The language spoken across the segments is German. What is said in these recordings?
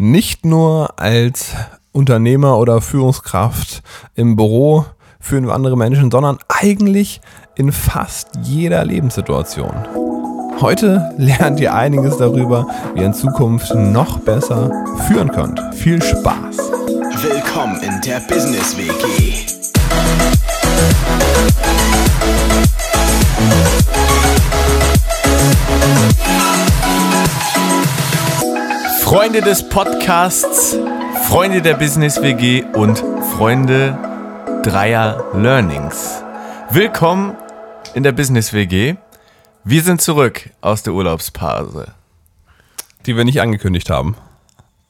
nicht nur als Unternehmer oder Führungskraft im Büro führen wir andere Menschen, sondern eigentlich in fast jeder Lebenssituation. Heute lernt ihr einiges darüber, wie ihr in Zukunft noch besser führen könnt. Viel Spaß! Willkommen in der Business WG. Freunde des Podcasts, Freunde der Business WG und Freunde Dreier Learnings. Willkommen in der Business WG. Wir sind zurück aus der Urlaubspause. Die wir nicht angekündigt haben.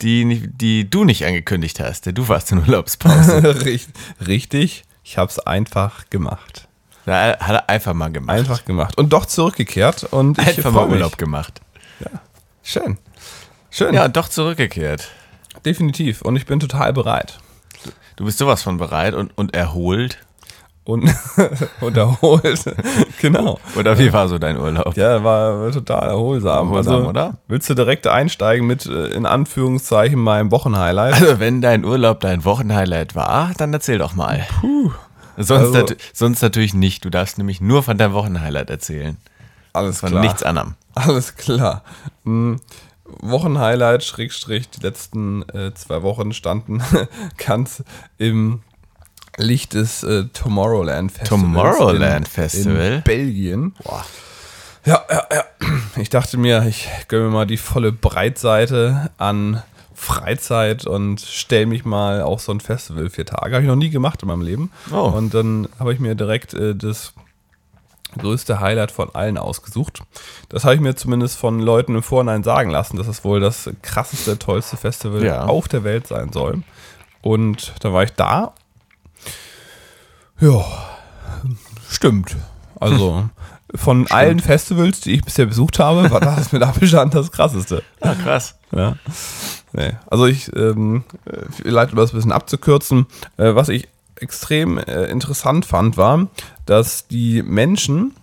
Die, die du nicht angekündigt hast, denn du warst in Urlaubspause. Richtig, ich habe es einfach gemacht. Ja, hat er einfach mal gemacht. Einfach gemacht. Und doch zurückgekehrt. Und ich einfach mal Urlaub gemacht. Ja, schön. Schön. Ja, doch zurückgekehrt. Definitiv. Und ich bin total bereit. Du bist sowas von bereit und, und erholt. Und, und erholt. genau. Oder wie war so dein Urlaub? Ja, war total erholsam. erholsam also, oder? Willst du direkt einsteigen mit, äh, in Anführungszeichen, meinem Wochenhighlight? Also, wenn dein Urlaub dein Wochenhighlight war, dann erzähl doch mal. Puh. Sonst, also, sonst natürlich nicht. Du darfst nämlich nur von deinem Wochenhighlight erzählen. Alles von klar. Von nichts anderem. Alles klar. Hm. Wochenhighlight, Schrägstrich, die letzten äh, zwei Wochen standen ganz im Licht des äh, Tomorrowland Festivals. Tomorrowland in, Festival? In Belgien. Boah. Ja, ja, ja. Ich dachte mir, ich gönne mir mal die volle Breitseite an Freizeit und stelle mich mal auf so ein Festival vier Tage. Habe ich noch nie gemacht in meinem Leben. Oh. Und dann habe ich mir direkt äh, das größte Highlight von allen ausgesucht. Das habe ich mir zumindest von Leuten im Vorhinein sagen lassen, dass es wohl das krasseste, tollste Festival ja. auf der Welt sein soll. Und da war ich da. Ja, stimmt. Also von stimmt. allen Festivals, die ich bisher besucht habe, war das mit Abstand das krasseste. Ja, krass. Ja. Nee. Also ich, ähm, vielleicht um das ein bisschen abzukürzen, äh, was ich extrem äh, interessant fand, war, dass die Menschen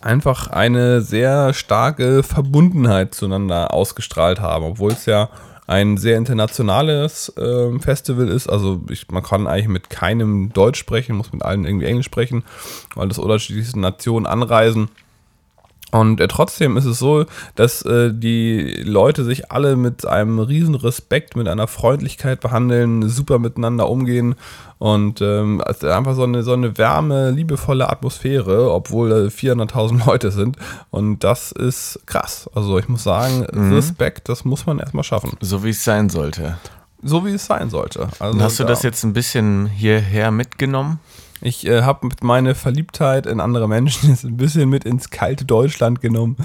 einfach eine sehr starke Verbundenheit zueinander ausgestrahlt haben, obwohl es ja ein sehr internationales äh, Festival ist. Also ich, man kann eigentlich mit keinem Deutsch sprechen, muss mit allen irgendwie Englisch sprechen, weil das unterschiedlichste Nationen anreisen. Und äh, trotzdem ist es so, dass äh, die Leute sich alle mit einem riesen Respekt, mit einer Freundlichkeit behandeln, super miteinander umgehen und ähm, also einfach so eine, so eine wärme, liebevolle Atmosphäre, obwohl äh, 400.000 Leute sind. Und das ist krass. Also ich muss sagen, mhm. Respekt, das muss man erstmal schaffen. So wie es sein sollte. So wie es sein sollte. Also, hast du da, das jetzt ein bisschen hierher mitgenommen? Ich äh, habe meine Verliebtheit in andere Menschen jetzt ein bisschen mit ins kalte Deutschland genommen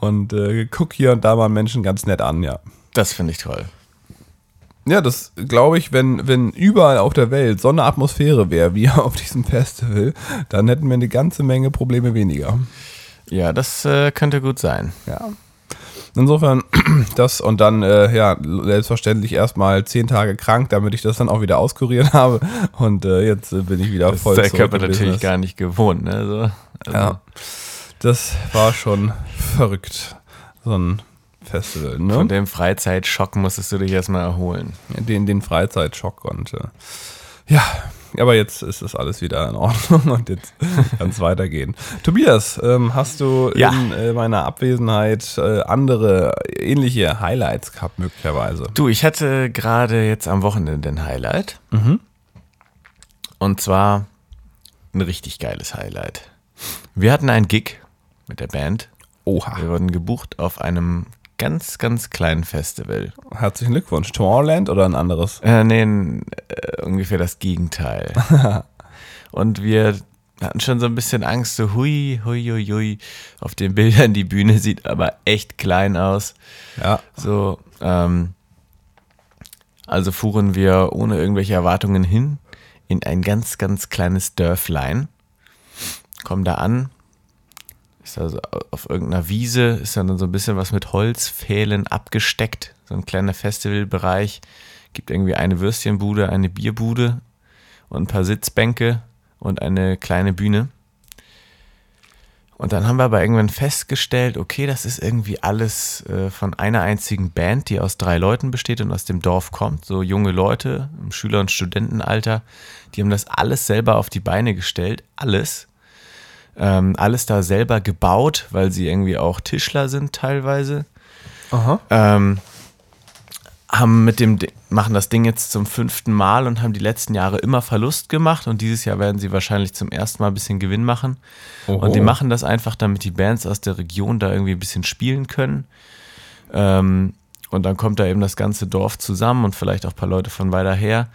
und äh, guck hier und da mal Menschen ganz nett an, ja. Das finde ich toll. Ja, das glaube ich, wenn, wenn überall auf der Welt so eine Atmosphäre wäre wie auf diesem Festival, dann hätten wir eine ganze Menge Probleme weniger. Ja, das äh, könnte gut sein. Ja. Insofern das und dann, äh, ja, selbstverständlich erstmal zehn Tage krank, damit ich das dann auch wieder auskuriert habe. Und äh, jetzt äh, bin ich wieder das voll. Das ist der Körper natürlich gar nicht gewohnt, ne? So, also. Ja. Das war schon verrückt. So ein Festival, ne? Von dem Freizeitschock musstest du dich erstmal erholen. Den, den Freizeitschock und äh, ja, aber jetzt ist das alles wieder in Ordnung und jetzt kann es weitergehen. Tobias, ähm, hast du ja. in äh, meiner Abwesenheit äh, andere ähnliche Highlights gehabt, möglicherweise? Du, ich hatte gerade jetzt am Wochenende ein Highlight. Mhm. Und zwar ein richtig geiles Highlight. Wir hatten einen Gig mit der Band. Oha. Wir wurden gebucht auf einem ganz, ganz kleinen Festival. Herzlichen Glückwunsch. Tomorrowland oder ein anderes? Äh, nee, äh, ungefähr das Gegenteil. und wir hatten schon so ein bisschen Angst, so hui, hui, hui, hui. Auf den Bildern, die Bühne sieht aber echt klein aus. Ja. So, ähm, also fuhren wir ohne irgendwelche Erwartungen hin in ein ganz, ganz kleines Dörflein. Kommen da an, ist also auf irgendeiner Wiese, ist dann so ein bisschen was mit Holzpfählen abgesteckt, so ein kleiner Festivalbereich. Gibt irgendwie eine Würstchenbude, eine Bierbude und ein paar Sitzbänke und eine kleine Bühne. Und dann haben wir aber irgendwann festgestellt, okay, das ist irgendwie alles äh, von einer einzigen Band, die aus drei Leuten besteht und aus dem Dorf kommt. So junge Leute im Schüler- und Studentenalter, die haben das alles selber auf die Beine gestellt. Alles. Ähm, alles da selber gebaut, weil sie irgendwie auch Tischler sind teilweise. Aha. Ähm, haben mit dem, machen das Ding jetzt zum fünften Mal und haben die letzten Jahre immer Verlust gemacht und dieses Jahr werden sie wahrscheinlich zum ersten Mal ein bisschen Gewinn machen. Oho. Und die machen das einfach, damit die Bands aus der Region da irgendwie ein bisschen spielen können. Ähm, und dann kommt da eben das ganze Dorf zusammen und vielleicht auch ein paar Leute von weiter her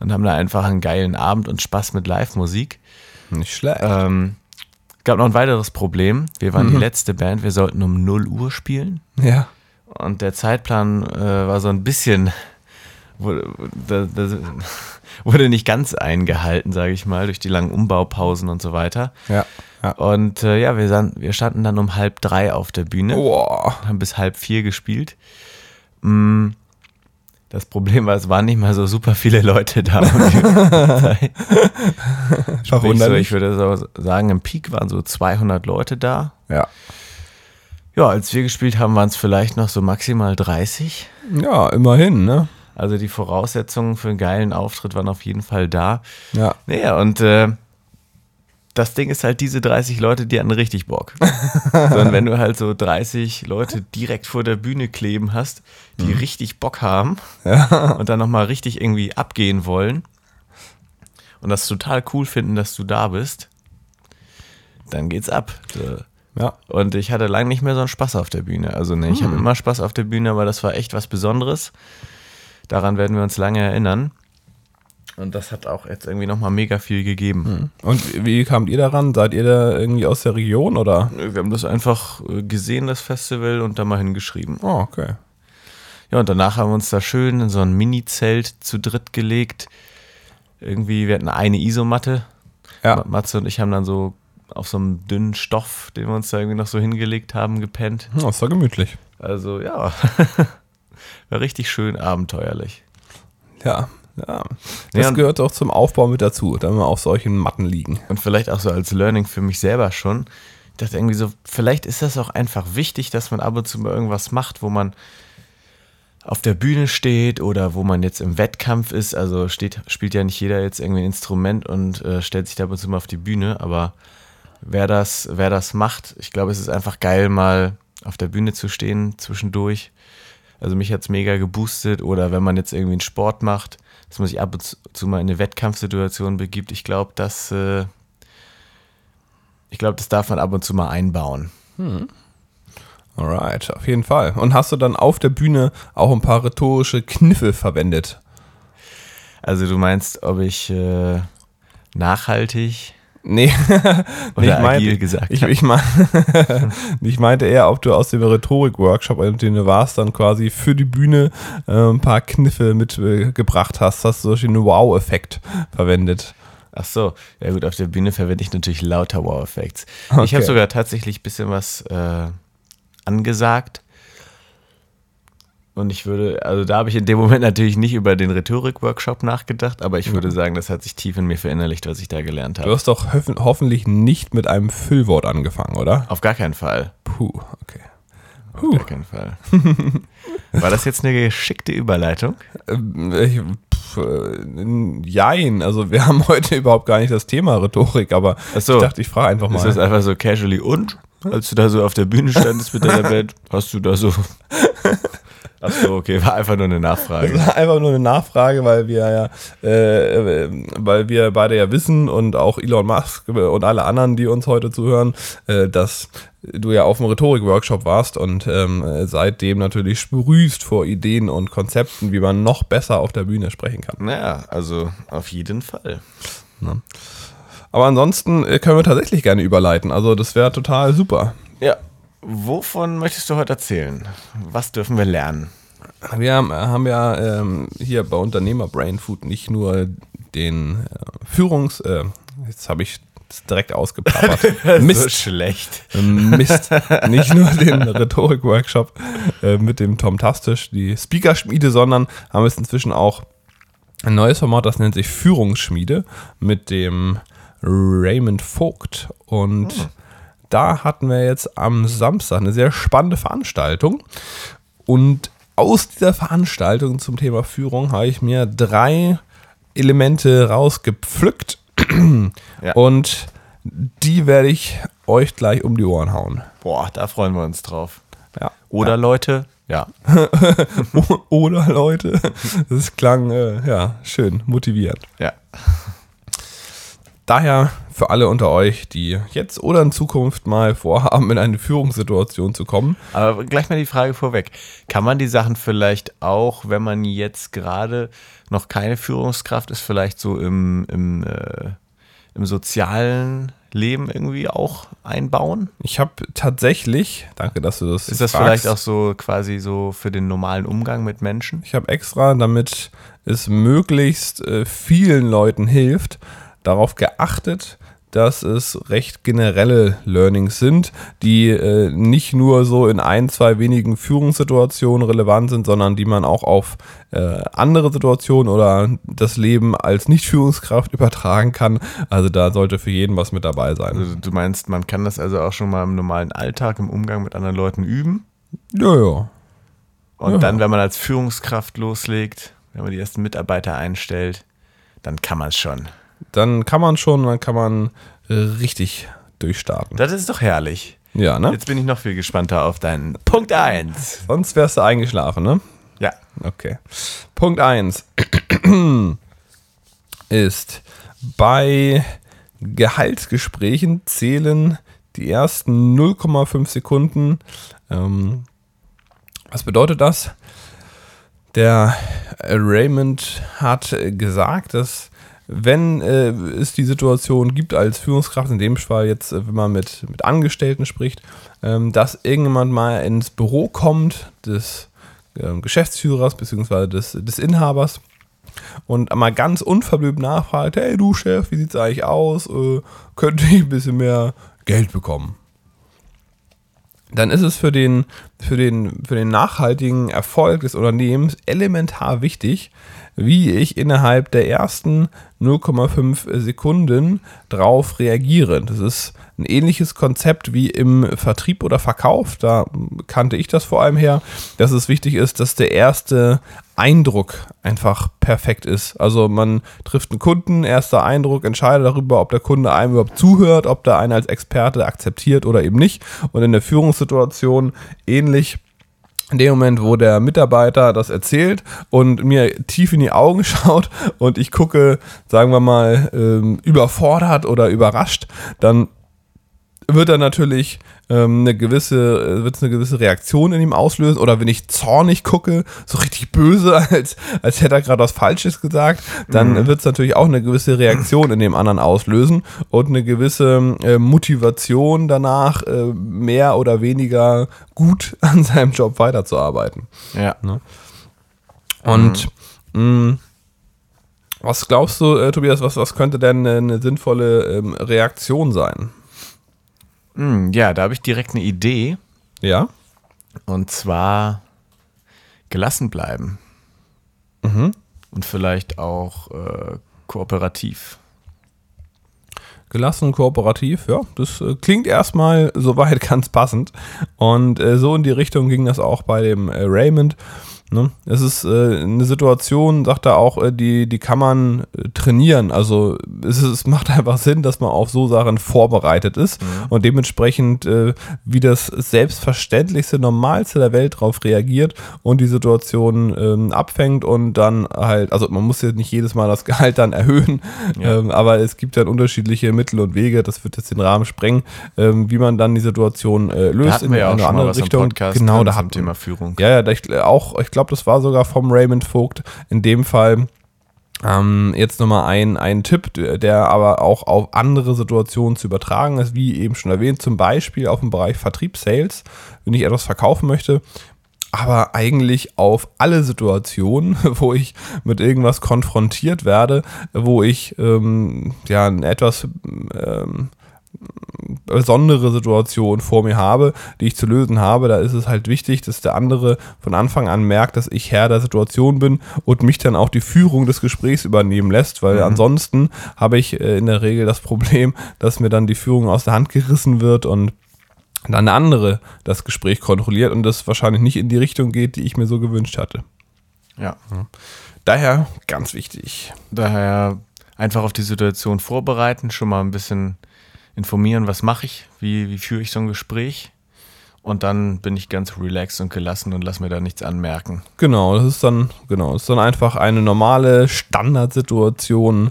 und haben da einfach einen geilen Abend und Spaß mit Live-Musik. Nicht schlecht. Ähm, gab noch ein weiteres Problem. Wir waren die letzte Band, wir sollten um 0 Uhr spielen. ja. Und der Zeitplan äh, war so ein bisschen, wurde, wurde nicht ganz eingehalten, sage ich mal, durch die langen Umbaupausen und so weiter. Ja. ja. Und äh, ja, wir, san- wir standen dann um halb drei auf der Bühne, Boah. haben bis halb vier gespielt. Mm, Das Problem war, es waren nicht mal so super viele Leute da. Sprich, so, ich würde so sagen, im Peak waren so 200 Leute da. Ja. Ja, als wir gespielt haben, waren es vielleicht noch so maximal 30. Ja, immerhin, ne? Also die Voraussetzungen für einen geilen Auftritt waren auf jeden Fall da. Ja. Naja, und äh, das Ding ist halt, diese 30 Leute, die hatten richtig Bock. Sondern wenn du halt so 30 Leute direkt vor der Bühne kleben hast, die richtig Bock haben und dann nochmal richtig irgendwie abgehen wollen und das total cool finden, dass du da bist, dann geht's ab. Ja. Und ich hatte lange nicht mehr so einen Spaß auf der Bühne. Also ne, ich habe immer Spaß auf der Bühne, aber das war echt was Besonderes. Daran werden wir uns lange erinnern. Und das hat auch jetzt irgendwie nochmal mega viel gegeben. Und wie kamt ihr daran? Seid ihr da irgendwie aus der Region oder? Wir haben das einfach äh, gesehen, das Festival, und da mal hingeschrieben. Oh, okay. Ja, und danach haben wir uns da schön in so ein Mini-Zelt zu dritt gelegt. Irgendwie, wir hatten eine Isomatte. Ja. Ma- Matze und ich haben dann so auf so einem dünnen Stoff, den wir uns da irgendwie noch so hingelegt haben, gepennt. Oh, ist doch gemütlich. Also ja, war richtig schön abenteuerlich. Ja. Ja. Das Ja, gehört auch zum Aufbau mit dazu, da wir auf solchen Matten liegen. Und vielleicht auch so als Learning für mich selber schon. Ich dachte irgendwie so, vielleicht ist das auch einfach wichtig, dass man ab und zu mal irgendwas macht, wo man auf der Bühne steht oder wo man jetzt im Wettkampf ist. Also steht, spielt ja nicht jeder jetzt irgendwie ein Instrument und äh, stellt sich da ab und zu mal auf die Bühne. Aber wer das, wer das macht, ich glaube, es ist einfach geil, mal auf der Bühne zu stehen zwischendurch. Also mich hat es mega geboostet. Oder wenn man jetzt irgendwie einen Sport macht, dass man sich ab und zu mal in eine Wettkampfsituation begibt. Ich glaube, das, äh, ich glaube, das darf man ab und zu mal einbauen. Alright, auf jeden Fall. Und hast du dann auf der Bühne auch ein paar rhetorische Kniffe verwendet? Also du meinst, ob ich äh, nachhaltig Nee, oder ich agil meinte, gesagt ich, ich, mein, ich meinte eher, ob du aus dem Rhetorik-Workshop, in dem du warst, dann quasi für die Bühne äh, ein paar Kniffe mitgebracht hast. Hast du solche einen Wow-Effekt verwendet? Ach so, ja gut, auf der Bühne verwende ich natürlich lauter Wow-Effekts. Ich Okay. habe sogar tatsächlich ein bisschen was äh, angesagt. Und ich würde, also da habe ich in dem Moment natürlich nicht über den Rhetorik-Workshop nachgedacht, aber ich würde sagen, das hat sich tief in mir verinnerlicht, was ich da gelernt Du habe. hast doch hoffen, hoffentlich nicht mit einem Füllwort angefangen, oder? Auf gar keinen Fall. Puh, okay. Auf Puh. gar keinen Fall. War das jetzt eine geschickte Überleitung? Ähm, Ich, pf, äh, jein, also wir haben heute überhaupt gar nicht das Thema Rhetorik, aber so. ich dachte, ich frage einfach Ist das mal. einfach so casually und? Als du da so auf der Bühne standest mit deiner Band, hast du da so. Ach so, okay, war einfach nur eine Das Nachfrage. war einfach nur eine Nachfrage, weil wir ja, äh, weil wir beide ja wissen und auch Elon Musk und alle anderen, die uns heute zuhören, äh, dass du ja auf dem Rhetorik-Workshop warst und ähm, äh, seitdem natürlich sprühst vor Ideen und Konzepten, wie man noch besser auf der Bühne sprechen kann. Naja, also auf jeden Fall. Aber ansonsten äh, können wir tatsächlich gerne überleiten. Also das wäre total super. Ja. Wovon möchtest du heute erzählen? Was dürfen wir lernen? Wir haben, haben ja ähm, hier bei Unternehmer Brain Food nicht nur den äh, Führungs... Äh, jetzt habe ich es direkt ausgeplappert. So Mist. schlecht. Ähm, Mist. Nicht nur den Rhetorik-Workshop äh, mit dem Tom Tastisch, die Speakerschmiede, sondern haben es inzwischen auch ein neues Format, das nennt sich Führungsschmiede mit dem Raymond Vogt. Und da hatten wir jetzt am Samstag eine sehr spannende Veranstaltung. Und aus dieser Veranstaltung zum Thema Führung habe ich mir drei Elemente rausgepflückt. Ja. Und die werde ich euch gleich um die Ohren hauen. Boah, da freuen wir uns drauf. Ja. Oder Leute, ja. Oder Leute, das klang äh, ja schön motivierend. Ja. Daher für alle unter euch, die jetzt oder in Zukunft mal vorhaben, in eine Führungssituation zu kommen, Aber gleich mal die Frage vorweg. Kann man die Sachen vielleicht auch, wenn man jetzt gerade noch keine Führungskraft ist, vielleicht so im, im, äh, im sozialen Leben irgendwie auch einbauen? ich habe tatsächlich, danke, dass du das Ist das fragst, vielleicht auch so quasi so für den normalen Umgang mit Menschen? Ich habe extra, damit es möglichst äh, vielen Leuten hilft, darauf geachtet, dass es recht generelle Learnings sind, die äh, nicht nur so in ein, zwei wenigen Führungssituationen relevant sind, sondern die man auch auf äh, andere Situationen oder das Leben als Nicht-Führungskraft übertragen kann. Also da sollte für jeden was mit dabei sein. Also du meinst, man kann das also auch schon mal im normalen Alltag, im Umgang mit anderen Leuten üben? Ja, ja. Und Ja. dann, wenn man als Führungskraft loslegt, wenn man die ersten Mitarbeiter einstellt, dann kann man es schon. Dann kann man schon, dann kann man äh, richtig durchstarten. Das ist doch herrlich. Ja, ne? Jetzt bin ich noch viel gespannter auf deinen Punkt 1. Sonst wärst du eingeschlafen, ne? Ja. Okay. Punkt 1 ist, bei Gehaltsgesprächen zählen die ersten 0,5 Sekunden. Ähm, was bedeutet das? Der Raymond hat gesagt, dass wenn äh, es die Situation gibt als Führungskraft, in dem Fall jetzt, äh, wenn man mit, mit Angestellten spricht, ähm, dass irgendjemand mal ins Büro kommt des ähm, Geschäftsführers bzw. Des, des Inhabers und mal ganz unverblümt nachfragt, hey du Chef, wie sieht's eigentlich aus? Äh, könnte ich ein bisschen mehr Geld bekommen? Dann ist es für den, für, den, für den nachhaltigen Erfolg des Unternehmens elementar wichtig, wie ich innerhalb der ersten 0,5 Sekunden drauf reagiere. Das ist ein ähnliches Konzept wie im Vertrieb oder Verkauf. Da kannte ich das vor allem her, dass es wichtig ist, dass der erste Eindruck einfach perfekt ist. Also man trifft einen Kunden, erster Eindruck, entscheidet darüber, ob der Kunde einem überhaupt zuhört, ob der einen als Experte akzeptiert oder eben nicht. Und in der Führungssituation ähnlich in dem Moment, wo der Mitarbeiter das erzählt und mir tief in die Augen schaut und ich gucke, sagen wir mal, ähm, überfordert oder überrascht, dann wird er natürlich eine gewisse, wird eine gewisse Reaktion in ihm auslösen. Oder wenn ich zornig gucke, so richtig böse, als, als hätte er gerade was Falsches gesagt, dann wird es natürlich auch eine gewisse Reaktion in dem anderen auslösen und eine gewisse äh, Motivation danach, äh, mehr oder weniger gut an seinem Job weiterzuarbeiten. Ja. Und mh, was glaubst du, äh, Tobias, was, was könnte denn äh, eine sinnvolle ähm, Reaktion sein? Hm, ja, da habe ich direkt eine Idee. Ja? Und zwar gelassen bleiben. Und vielleicht auch äh, kooperativ. Gelassen, kooperativ, ja, das äh, klingt erstmal soweit ganz passend. Und äh, so in die Richtung ging das auch bei dem äh, Raymond. Ne? Es ist äh, eine Situation, sagt er auch, äh, die, die kann man äh, trainieren. Also es, ist, es macht einfach Sinn, dass man auf so Sachen vorbereitet ist und dementsprechend äh, wie das selbstverständlichste, normalste der Welt darauf reagiert und die Situation ähm, abfängt und dann halt, also man muss jetzt nicht jedes Mal das Gehalt dann erhöhen, Ja. ähm, aber es gibt dann unterschiedliche Mittel und Wege, das wird jetzt den Rahmen sprengen, ähm, wie man dann die Situation äh, löst wir ja eine andere Richtung. Genau, drin da hatten Thema Führung. ja, ja, da ich, auch, ich glaube, das war sogar vom Raymond Vogt in dem Fall. Ähm, jetzt nochmal ein, ein Tipp, der aber auch auf andere Situationen zu übertragen ist, wie eben schon erwähnt, zum Beispiel auf dem Bereich Vertrieb, Sales, wenn ich etwas verkaufen möchte, aber eigentlich auf alle Situationen, wo ich mit irgendwas konfrontiert werde, wo ich ähm, ja etwas ähm, besondere Situation vor mir habe, die ich zu lösen habe, da ist es halt wichtig, dass der andere von Anfang an merkt, dass ich Herr der Situation bin und mich dann auch die Führung des Gesprächs übernehmen lässt, weil ansonsten habe ich äh, in der Regel das Problem, dass mir dann die Führung aus der Hand gerissen wird und dann der andere das Gespräch kontrolliert und das wahrscheinlich nicht in die Richtung geht, die ich mir so gewünscht hatte. Ja. Daher ganz wichtig. Daher einfach auf die Situation vorbereiten, schon mal ein bisschen informieren, was mache ich, wie, wie führe ich so ein Gespräch. Und dann bin ich ganz relaxed und gelassen und lass mir da nichts anmerken. Genau, das ist dann, genau, ist dann einfach eine normale Standardsituation,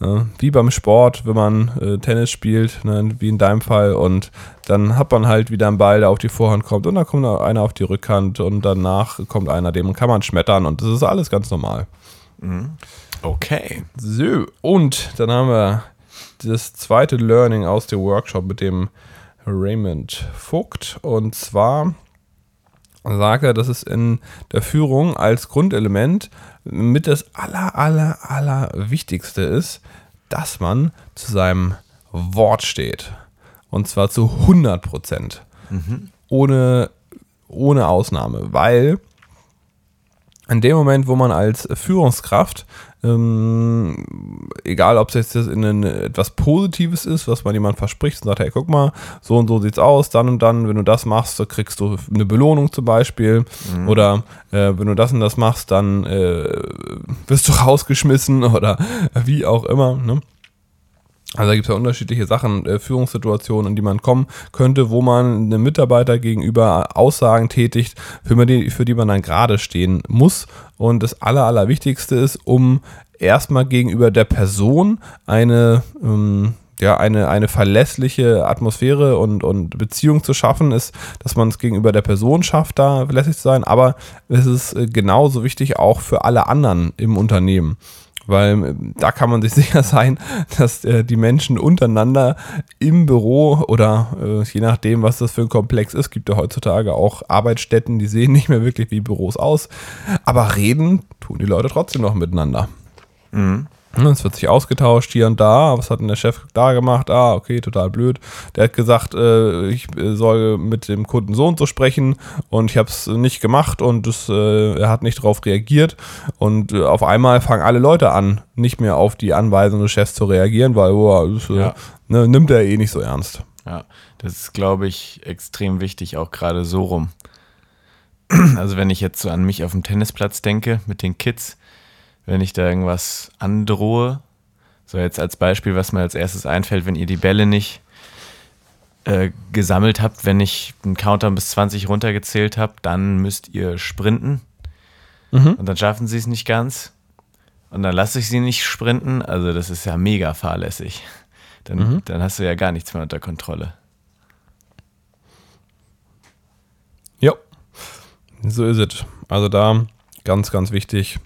äh, wie beim Sport, wenn man äh, Tennis spielt, ne, wie in deinem Fall. Und dann hat man halt wieder einen Ball, der auf die Vorhand kommt und dann kommt einer auf die Rückhand und danach kommt einer, dem kann man schmettern und das ist alles ganz normal. Okay. So, und dann haben wir das zweite Learning aus dem Workshop mit dem Raymond Vogt. Und zwar sagt er, dass es in der Führung als Grundelement mit das aller, aller, aller Wichtigste ist, dass man zu seinem Wort steht. Und zwar zu 100 Prozent. Ohne, ohne Ausnahme. Weil in dem Moment, wo man als Führungskraft, ähm, egal ob es jetzt in ein, etwas Positives ist, was man jemand verspricht und sagt, hey, guck mal, so und so sieht's aus, dann und dann, wenn du das machst, so kriegst du eine Belohnung zum Beispiel. Oder äh, wenn du das und das machst, dann äh, wirst du rausgeschmissen oder wie auch immer. Ne? Also da gibt es ja unterschiedliche Sachen, äh, Führungssituationen, in die man kommen könnte, wo man einem Mitarbeiter gegenüber Aussagen tätigt, für, die, für die man dann gerade stehen muss. Und das Aller, Allerwichtigste ist, um erstmal gegenüber der Person eine, ähm, ja, eine, eine verlässliche Atmosphäre und, und Beziehung zu schaffen, ist, dass man es gegenüber der Person schafft, da verlässlich zu sein. Aber es ist äh, genauso wichtig auch für alle anderen im Unternehmen. Weil äh, da kann man sich sicher sein, dass äh, die Menschen untereinander im Büro oder äh, je nachdem, was das für ein Komplex ist, gibt ja heutzutage auch Arbeitsstätten, die sehen nicht mehr wirklich wie Büros aus. Aber reden tun die Leute trotzdem noch miteinander. Es wird sich ausgetauscht hier und da. Was hat denn der Chef da gemacht? Ah, okay, total blöd. Der hat gesagt, äh, ich äh, soll mit dem Kunden so und so sprechen und ich habe es nicht gemacht und das, äh, er hat nicht darauf reagiert. Und äh, auf einmal fangen alle Leute an, nicht mehr auf die Anweisung des Chefs zu reagieren, weil oh, das, äh, Ja. ne, nimmt er eh nicht so ernst. Ja, das ist, glaube ich, extrem wichtig, auch gerade so rum. Also wenn ich jetzt so an mich auf dem Tennisplatz denke mit den Kids, wenn ich da irgendwas androhe, so jetzt als Beispiel, was mir als erstes einfällt, wenn ihr die Bälle nicht äh, gesammelt habt, wenn ich einen Counter bis 20 runtergezählt habe, dann müsst ihr sprinten. Und dann schaffen sie es nicht ganz. Und dann lasse ich sie nicht sprinten, also das ist ja mega fahrlässig. Dann, dann hast du ja gar nichts mehr unter Kontrolle. Ja, so ist es. Also da ganz, ganz wichtig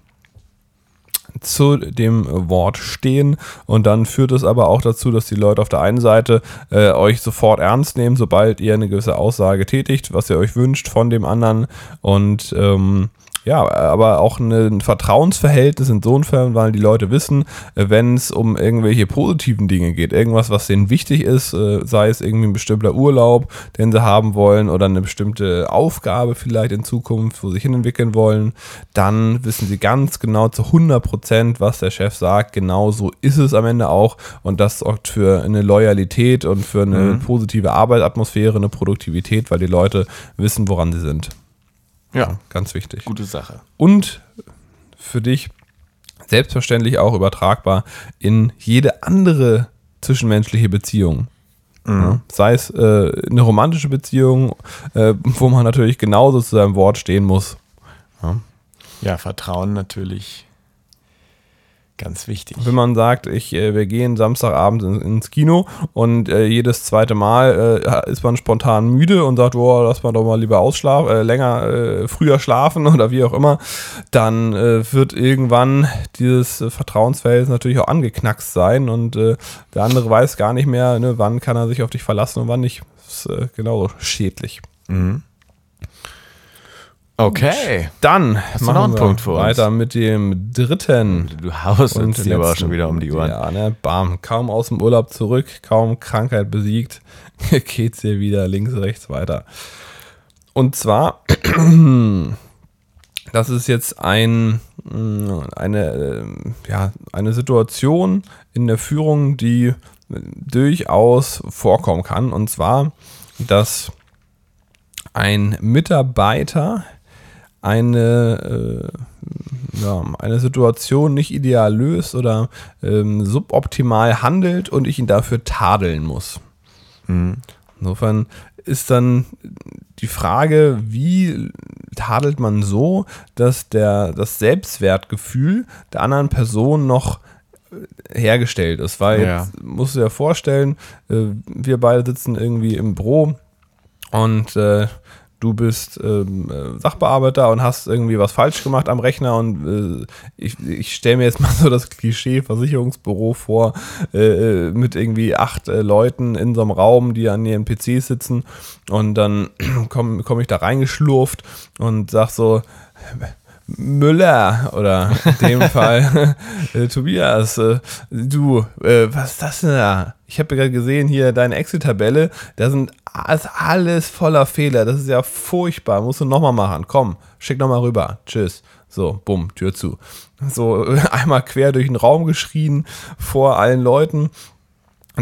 zu dem Wort stehen. Und dann führt es aber auch dazu, dass die Leute auf der einen Seite äh, euch sofort ernst nehmen, sobald ihr eine gewisse Aussage tätigt, was ihr euch wünscht von dem anderen. Und ähm, ja, aber auch ein Vertrauensverhältnis insofern, weil die Leute wissen, äh, wenn es um irgendwelche positiven Dinge geht, irgendwas, was denen wichtig ist, äh, sei es irgendwie ein bestimmter Urlaub, den sie haben wollen oder eine bestimmte Aufgabe vielleicht in Zukunft, wo sie sich hinentwickeln wollen, dann wissen sie ganz genau zu 100 Prozent, was der Chef sagt. Genau so ist es am Ende auch und das sorgt für eine Loyalität und für eine positive Arbeitsatmosphäre, eine Produktivität, weil die Leute wissen, woran sie sind. Ja, Ganz wichtig gute Sache. und für dich selbstverständlich auch übertragbar in jede andere zwischenmenschliche Beziehung. Ja, sei es äh, eine romantische Beziehung, äh, wo man natürlich genauso zu seinem Wort stehen muss. Ja, Vertrauen natürlich ganz wichtig. Wenn man sagt, ich, äh, wir gehen Samstagabend in, ins Kino und äh, jedes zweite Mal äh, ist man spontan müde und sagt, boah, lass mal doch mal lieber ausschlafen, äh, länger, äh, früher schlafen oder wie auch immer, dann wird irgendwann dieses Vertrauensverhältnis natürlich auch angeknackst sein und der andere weiß gar nicht mehr, ne, wann kann er sich auf dich verlassen und wann nicht. Das ist genauso schädlich. Okay. Dann du machen noch einen wir Punkt für uns? weiter mit dem dritten Du haust uns hier aber schon wieder um die Ohren. Ja, ne, bam. Kaum aus dem Urlaub zurück, kaum Krankheit besiegt, geht's hier wieder links, rechts weiter. Und zwar, das ist jetzt ein, mh, eine, ähm, ja, eine Situation in der Führung, die durchaus vorkommen kann. Und zwar, dass ein Mitarbeiter eine, äh, ja, eine Situation nicht ideal löst oder ähm, suboptimal handelt und ich ihn dafür tadeln muss. Mhm. Insofern ist dann die Frage, wie tadelt man so, dass der, das Selbstwertgefühl der anderen Person noch äh, hergestellt ist. Weil ja. jetzt musst du dir vorstellen, äh, wir beide sitzen irgendwie im Büro und äh, du bist ähm, äh, Sachbearbeiter und hast irgendwie was falsch gemacht am Rechner und äh, ich, ich stelle mir jetzt mal so das Klischee Versicherungsbüro vor äh, äh mit irgendwie acht äh, Leuten in so einem Raum, die an ihren PCs sitzen und dann komme komm ich da reingeschlurft und sag so Müller oder in dem Fall äh, Tobias, äh, du, äh, was ist das denn da? Ich habe gerade gesehen hier deine Excel-Tabelle, da sind alles voller Fehler, das ist ja furchtbar, musst du nochmal machen, komm, schick nochmal rüber, tschüss. So, bumm, Tür zu. So einmal quer durch den Raum geschrien vor allen Leuten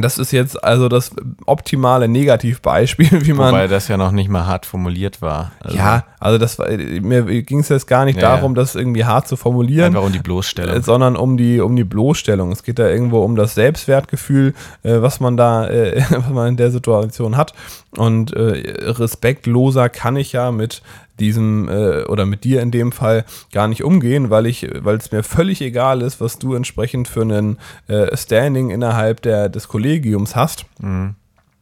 das ist jetzt also das optimale Negativbeispiel, wie man. Wobei das ja noch nicht mal hart formuliert war. Also ja, also das war, mir ging es jetzt gar nicht ja, darum, das irgendwie hart zu formulieren. Einfach um die Bloßstellung. Sondern um die, um die Bloßstellung. Es geht da irgendwo um das Selbstwertgefühl, äh, was man da, äh, was man in der Situation hat. Und äh, respektloser kann ich ja mit diesem äh, oder mit dir in dem Fall gar nicht umgehen, weil ich, weil es mir völlig egal ist, was du entsprechend für einen äh, Standing innerhalb der, des Kollegiums hast. Mhm.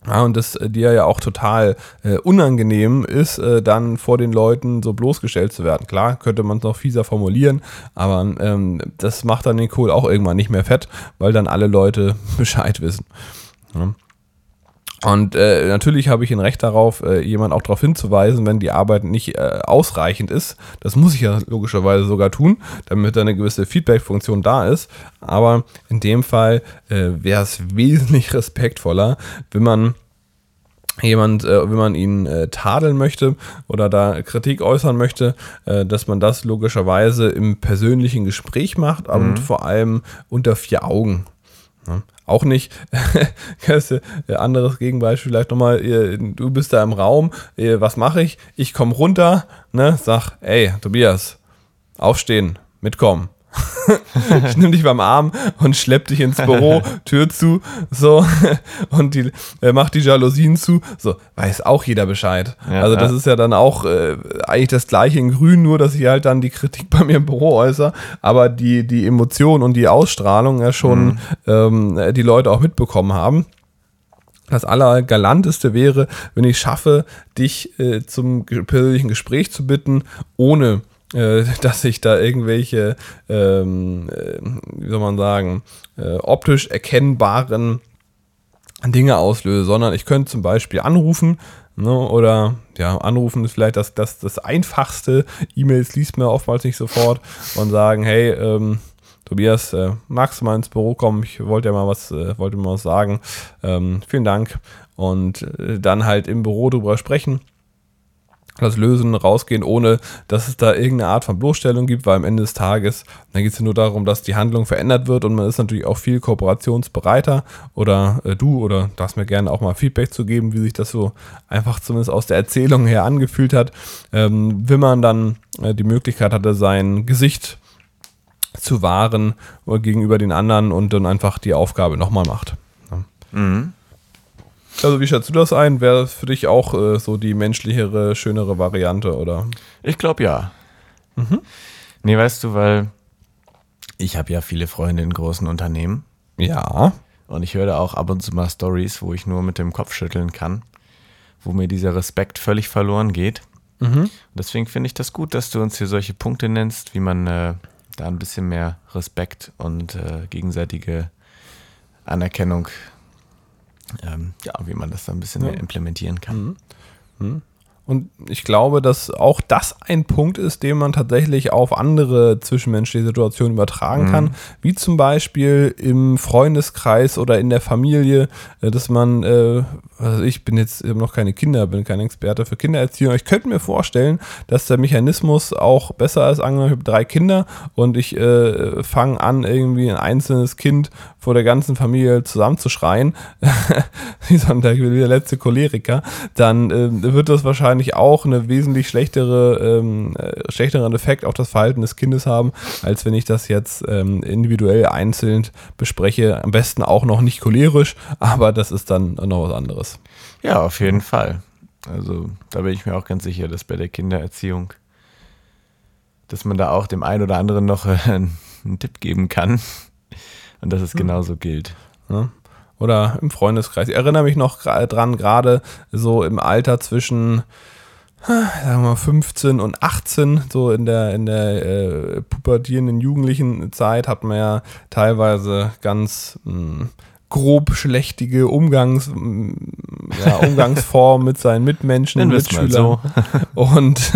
Ja, und das äh, dir ja auch total äh, unangenehm ist, äh, dann vor den Leuten so bloßgestellt zu werden. Klar, könnte man es noch fieser formulieren, aber ähm, das macht dann den Kohl auch irgendwann nicht mehr fett, weil dann alle Leute Bescheid wissen. Ja. Und äh, natürlich habe ich ein Recht darauf, äh, jemand auch darauf hinzuweisen, wenn die Arbeit nicht äh, ausreichend ist. Das muss ich ja logischerweise sogar tun, damit eine gewisse Feedback-Funktion da ist. Aber in dem Fall äh, wäre es wesentlich respektvoller, wenn man jemand, äh, wenn man ihn äh, tadeln möchte oder da Kritik äußern möchte, äh, dass man das logischerweise im persönlichen Gespräch macht mhm. und vor allem unter vier Augen. Ja. Auch nicht, anderes Gegenbeispiel vielleicht nochmal, du bist da im Raum, was mache ich? Ich komme runter, ne, sag, ey, Tobias, aufstehen, mitkommen. Ich nehme dich beim Arm und schlepp dich ins Büro, Tür zu, so, und die, äh, mach die Jalousien zu, so, weiß auch jeder Bescheid. Ja, also, das ja. ist ja dann auch äh, eigentlich das gleiche in Grün, nur dass ich halt dann die Kritik bei mir im Büro äußere, aber die, die Emotion und die Ausstrahlung ja schon mhm. ähm, die Leute auch mitbekommen haben. Das Allergalanteste wäre, wenn ich schaffe, dich äh, zum persönlichen Gespräch zu bitten, ohne äh, dass ich da irgendwelche, ähm, äh, wie soll man sagen, äh, optisch erkennbaren Dinge auslöse, sondern ich könnte zum Beispiel anrufen ne, oder ja, anrufen ist vielleicht das, das, das einfachste. E-Mails liest man oftmals nicht sofort und sagen, hey, ähm, Tobias, äh, magst du mal ins Büro kommen? Ich wollte ja mal was, äh, wollte mal was sagen. Ähm, vielen Dank. Und äh, dann halt im Büro drüber sprechen das Lösen rausgehen, ohne dass es da irgendeine Art von Bloßstellung gibt, weil am Ende des Tages, dann geht es ja nur darum, dass die Handlung verändert wird und man ist natürlich auch viel kooperationsbereiter oder äh, du oder darfst mir gerne auch mal Feedback zu geben, wie sich das so einfach zumindest aus der Erzählung her angefühlt hat, ähm, wenn man dann äh, die Möglichkeit hatte, sein Gesicht zu wahren gegenüber den anderen und dann einfach die Aufgabe nochmal macht. Ja. Mhm. Also wie schätzt du das ein? Wäre für dich auch äh, so die menschlichere, schönere Variante, oder? Ich glaube ja. Mhm. Nee, weißt du, weil ich habe ja viele Freunde in großen Unternehmen. Ja. Und ich höre da auch ab und zu mal Stories, wo ich nur mit dem Kopf schütteln kann, wo mir dieser Respekt völlig verloren geht. Mhm. Deswegen finde ich das gut, dass du uns hier solche Punkte nennst, wie man äh, da ein bisschen mehr Respekt und äh, gegenseitige Anerkennung ähm, ja, wie man das dann ein bisschen mehr implementieren kann. Mhm. Und ich glaube, dass auch das ein Punkt ist, den man tatsächlich auf andere zwischenmenschliche Situationen übertragen mhm. kann, wie zum Beispiel im Freundeskreis oder in der Familie, äh, dass man, äh, also ich bin jetzt noch keine Kinder, bin kein Experte für Kindererziehung. Ich könnte mir vorstellen, dass der Mechanismus auch besser ist. Angenommen, ich habe drei Kinder und ich äh, fange an, irgendwie ein einzelnes Kind vor der ganzen Familie zusammenzuschreien, wie so der, der letzte Choleriker, dann äh, wird das wahrscheinlich wahrscheinlich auch eine wesentlich schlechtere, ähm, äh, schlechteren Effekt auf das Verhalten des Kindes haben, als wenn ich das jetzt ähm, individuell einzeln bespreche. Am besten auch noch nicht cholerisch, aber das ist dann noch was anderes. Ja, auf jeden Fall. Also da bin ich mir auch ganz sicher, dass bei der Kindererziehung, dass man da auch dem einen oder anderen noch äh, einen Tipp geben kann und dass es genauso gilt. Ja. Oder im Freundeskreis. Ich erinnere mich noch dran, gerade so im Alter zwischen sagen wir mal 15 und 18, so in der, in der äh, pubertierenden jugendlichen Zeit, hat man ja teilweise ganz mh, hm, grobschlächtige Umgangs, ja, Umgangsform mit seinen Mitmenschen, Mitschülern. So. und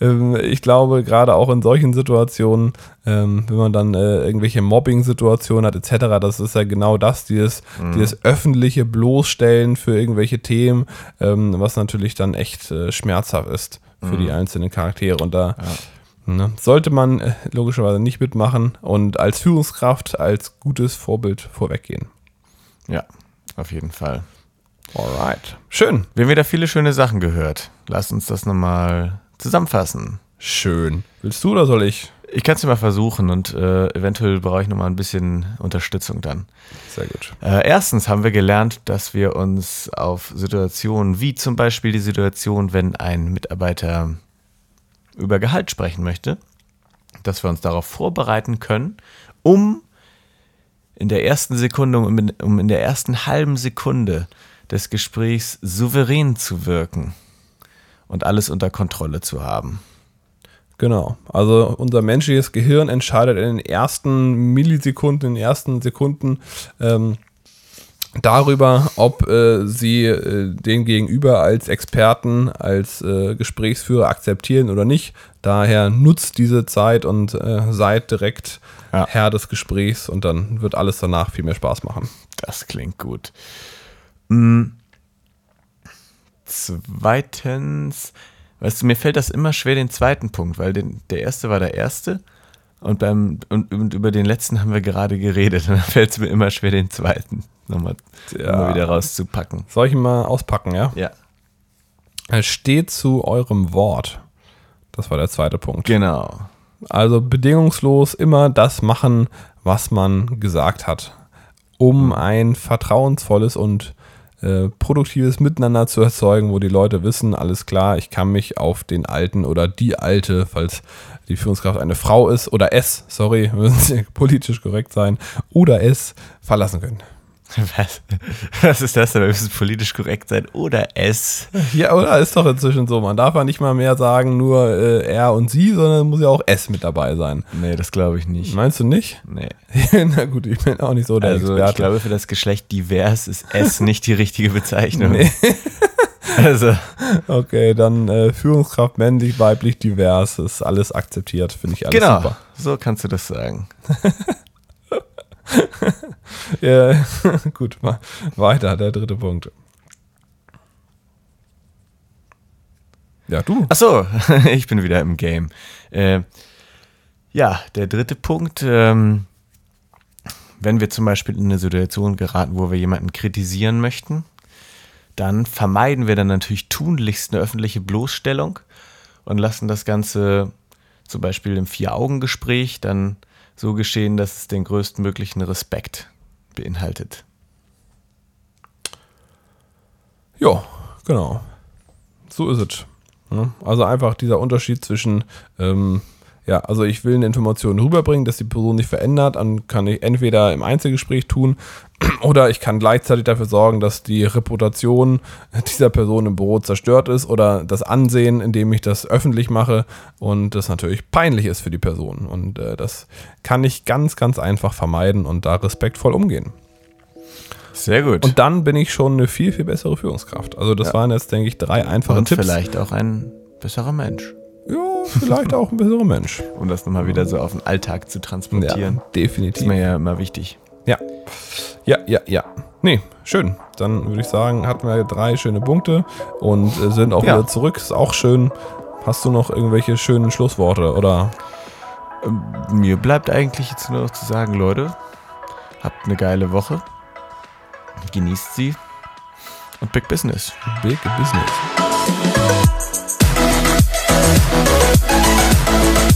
äh, ich glaube, gerade auch in solchen Situationen, ähm, wenn man dann äh, irgendwelche Mobbing-Situationen hat, etc., das ist ja genau das, dieses, mhm. dieses öffentliche Bloßstellen für irgendwelche Themen, ähm, was natürlich dann echt äh, schmerzhaft ist für mhm. die einzelnen Charaktere. Und da ja. ne, sollte man äh, logischerweise nicht mitmachen und als Führungskraft, als gutes Vorbild vorweggehen. Ja, auf jeden Fall. Alright. Schön. Wir haben wieder viele schöne Sachen gehört. Lass uns das nochmal zusammenfassen. Schön. Willst du oder soll ich? Ich kann es mal versuchen und äh, eventuell brauche ich nochmal ein bisschen Unterstützung dann. Sehr gut. Äh, erstens haben wir gelernt, dass wir uns auf Situationen wie zum Beispiel die Situation, wenn ein Mitarbeiter über Gehalt sprechen möchte, dass wir uns darauf vorbereiten können, um in der ersten Sekunde, um in, um in der ersten halben Sekunde des Gesprächs souverän zu wirken und alles unter Kontrolle zu haben. Genau. Also unser menschliches Gehirn entscheidet in den ersten Millisekunden, in den ersten Sekunden ähm, darüber, ob äh, sie äh, den Gegenüber als Experten, als äh, Gesprächsführer akzeptieren oder nicht. Daher nutzt diese Zeit und äh, seid direkt ja. Herr des Gesprächs und dann wird alles danach viel mehr Spaß machen. Das klingt gut. Mhm. Zweitens, weißt du, mir fällt das immer schwer, den zweiten Punkt, weil den, der erste war der erste und, beim, und, und über den letzten haben wir gerade geredet. Und dann fällt es mir immer schwer, den zweiten nochmal ja. wieder rauszupacken. Soll ich ihn mal auspacken, ja? Ja. Es steht zu eurem Wort. Das war der zweite Punkt. Genau. Also bedingungslos immer das machen, was man gesagt hat, um ein vertrauensvolles und äh, produktives Miteinander zu erzeugen, wo die Leute wissen, alles klar, ich kann mich auf den Alten oder die Alte, falls die Führungskraft eine Frau ist oder es, sorry, müssen Sie politisch korrekt sein, oder es verlassen können. Was, was ist das denn? Wir müssen politisch korrekt sein oder es. Ja, oder ist doch inzwischen so. Man darf ja nicht mal mehr sagen, nur äh, er und sie, sondern muss ja auch es mit dabei sein. Nee, das glaube ich nicht. Meinst du nicht? Nee. Na gut, ich bin auch nicht so der also, Experte. Ich glaube, für das Geschlecht divers ist es nicht die richtige Bezeichnung. Nee. Also. Okay, dann äh, Führungskraft männlich, weiblich, divers, ist alles akzeptiert, finde ich alles genau, super. So kannst du das sagen. ja, gut, weiter, der dritte Punkt. Ja, du. Ach so, ich bin wieder im Game. Äh, ja, der dritte Punkt. Ähm, wenn wir zum Beispiel in eine Situation geraten, wo wir jemanden kritisieren möchten, dann vermeiden wir dann natürlich tunlichst eine öffentliche Bloßstellung und lassen das Ganze zum Beispiel im Vier-Augen-Gespräch dann so geschehen, dass es den größtmöglichen Respekt beinhaltet. Ja, genau. So ist es. Also einfach dieser Unterschied zwischen ähm, ja, also ich will eine Information rüberbringen, dass die Person sich verändert, dann kann ich entweder im Einzelgespräch tun oder ich kann gleichzeitig dafür sorgen, dass die Reputation dieser Person im Büro zerstört ist oder das Ansehen, indem ich das öffentlich mache und das natürlich peinlich ist für die Person. Und äh, das kann ich ganz, ganz einfach vermeiden und da respektvoll umgehen. Sehr gut. Und dann bin ich schon eine viel, viel bessere Führungskraft. Also das ja. waren jetzt, denke ich, drei einfache und Tipps. Vielleicht auch ein besserer Mensch vielleicht auch ein besserer Mensch. Um das nochmal wieder so auf den Alltag zu transportieren. Ja, definitiv. Ist mir ja immer wichtig. Ja. Ja, ja, ja. Nee, schön. Dann würde ich sagen, hatten wir drei schöne Punkte und äh, sind auch ja. wieder zurück. Ist auch schön. Hast du noch irgendwelche schönen Schlussworte oder? Ähm, mir bleibt eigentlich jetzt nur noch zu sagen, Leute, habt eine geile Woche. Genießt sie. Und Big Business. Big Business. Thank you.